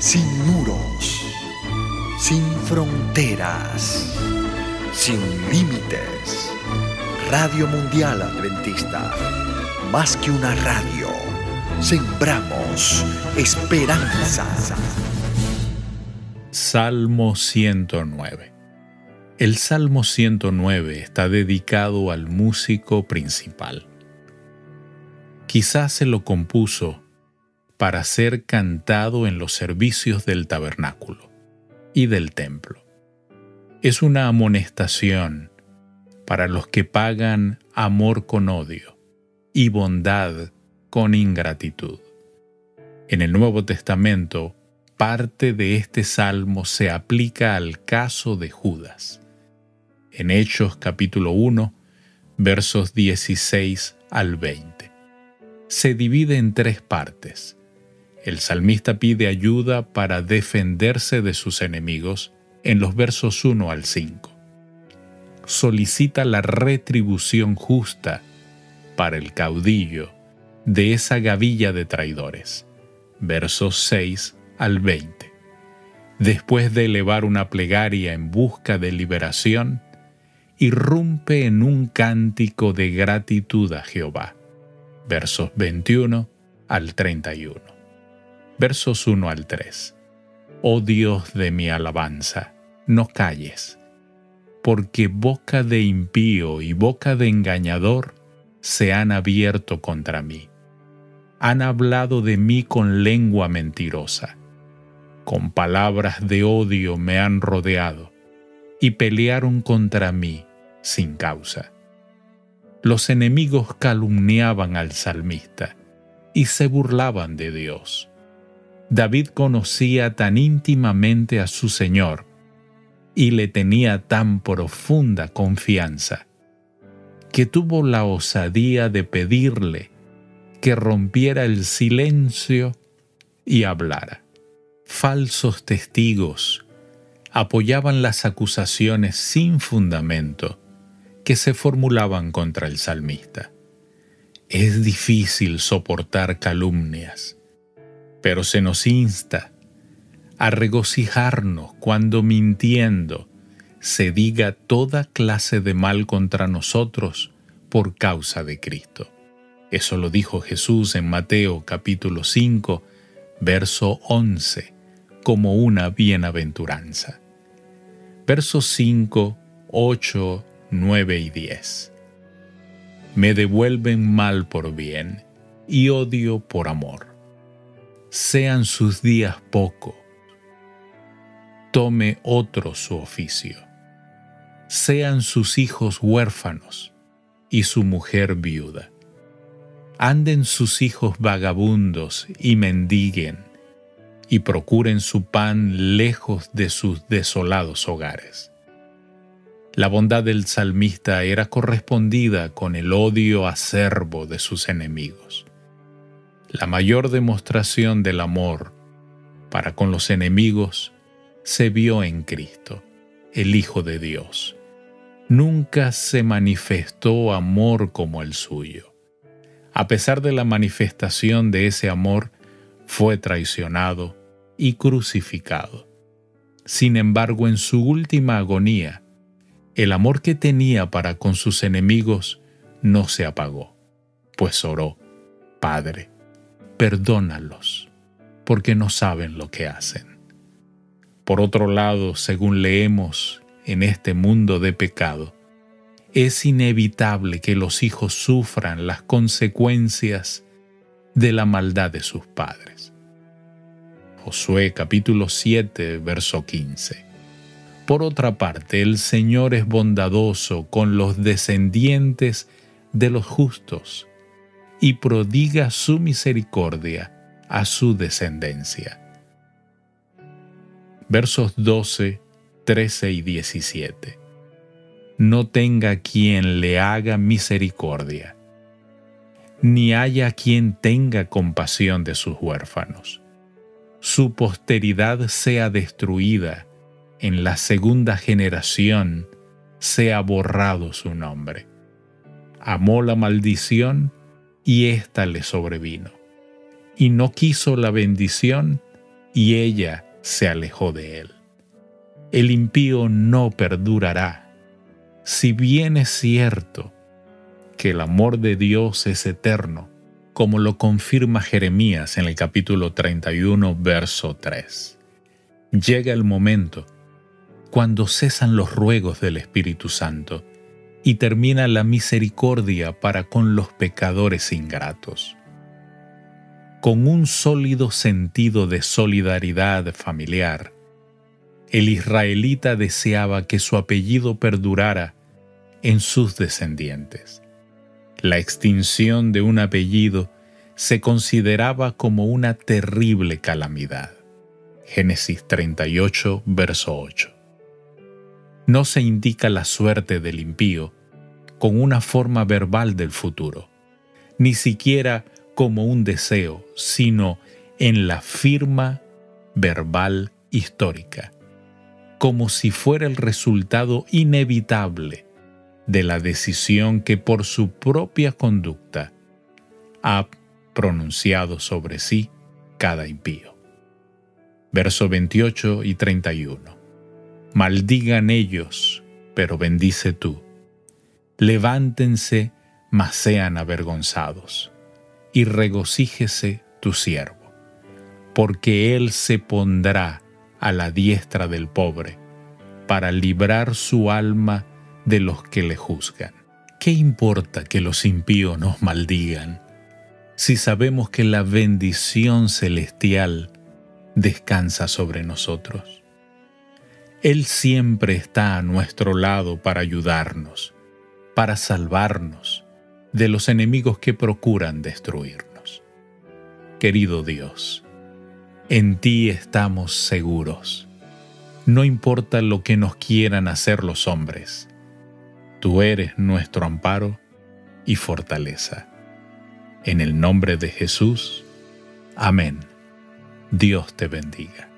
sin muros, sin fronteras, sin límites. Radio Mundial Adventista, más que una radio, sembramos esperanza. Salmo 109 El Salmo 109 está dedicado al músico principal. Quizás se lo compuso para ser cantado en los servicios del tabernáculo y del templo. Es una amonestación para los que pagan amor con odio y bondad con ingratitud. En el Nuevo Testamento, parte de este salmo se aplica al caso de Judas. En Hechos capítulo 1, versos 16 al 20. Se divide en tres partes el salmista pide ayuda para defenderse de sus enemigos en los versos 1 al 5. Solicita la retribución justa para el caudillo de esa gavilla de traidores. Versos 6 al 20. Después de elevar una plegaria en busca de liberación, irrumpe en un cántico de gratitud a Jehová. Versos 21 al 31 versos 1 al 3. Oh Dios de mi alabanza, no calles, porque boca de impío y boca de engañador se han abierto contra mí. Han hablado de mí con lengua mentirosa, con palabras de odio me han rodeado y pelearon contra mí sin causa. Los enemigos calumniaban al salmista y se burlaban de Dios David conocía tan íntimamente a su Señor y le tenía tan profunda confianza que tuvo la osadía de pedirle que rompiera el silencio y hablara. Falsos testigos apoyaban las acusaciones sin fundamento que se formulaban contra el salmista. Es difícil soportar calumnias pero se nos insta a regocijarnos cuando mintiendo se diga toda clase de mal contra nosotros por causa de Cristo. Eso lo dijo Jesús en Mateo capítulo 5, verso 11, como una bienaventuranza. Versos 5, 8, 9 y 10. Me devuelven mal por bien y odio por amor sean sus días poco, tome otro su oficio, sean sus hijos huérfanos y su mujer viuda, anden sus hijos vagabundos y mendiguen, y procuren su pan lejos de sus desolados hogares. La bondad del salmista era correspondida con el odio acerbo de sus enemigos. La mayor demostración del amor para con los enemigos se vio en Cristo, el Hijo de Dios. Nunca se manifestó amor como el suyo. A pesar de la manifestación de ese amor, fue traicionado y crucificado. Sin embargo, en su última agonía, el amor que tenía para con sus enemigos no se apagó, pues oró, Padre, perdónalos, porque no saben lo que hacen. Por otro lado, según leemos en este mundo de pecado, es inevitable que los hijos sufran las consecuencias de la maldad de sus padres. Josué capítulo 7, verso 15. Por otra parte, el Señor es bondadoso con los descendientes de los justos y prodiga su misericordia a su descendencia. Versos 12, 13 y 17. No tenga quien le haga misericordia, ni haya quien tenga compasión de sus huérfanos. Su posteridad sea destruida, en la segunda generación sea borrado su nombre. Amó la maldición y ésta le sobrevino. Y no quiso la bendición y ella se alejó de él. El impío no perdurará. Si bien es cierto que el amor de Dios es eterno, como lo confirma Jeremías en el capítulo 31, verso 3. Llega el momento cuando cesan los ruegos del Espíritu Santo y termina la misericordia para con los pecadores ingratos. Con un sólido sentido de solidaridad familiar, el israelita deseaba que su apellido perdurara en sus descendientes. La extinción de un apellido se consideraba como una terrible calamidad. Génesis 38, verso 8 no se indica la suerte del impío con una forma verbal del futuro, ni siquiera como un deseo, sino en la firma verbal histórica, como si fuera el resultado inevitable de la decisión que por su propia conducta ha pronunciado sobre sí cada impío. Verso 28 y 31. Maldigan ellos, pero bendice tú. Levántense, mas sean avergonzados, y regocíjese tu siervo, porque él se pondrá a la diestra del pobre, para librar su alma de los que le juzgan. ¿Qué importa que los impíos nos maldigan, si sabemos que la bendición celestial descansa sobre nosotros? Él siempre está a nuestro lado para ayudarnos, para salvarnos de los enemigos que procuran destruirnos. Querido Dios, en ti estamos seguros. No importa lo que nos quieran hacer los hombres, tú eres nuestro amparo y fortaleza. En el nombre de Jesús, amén. Dios te bendiga.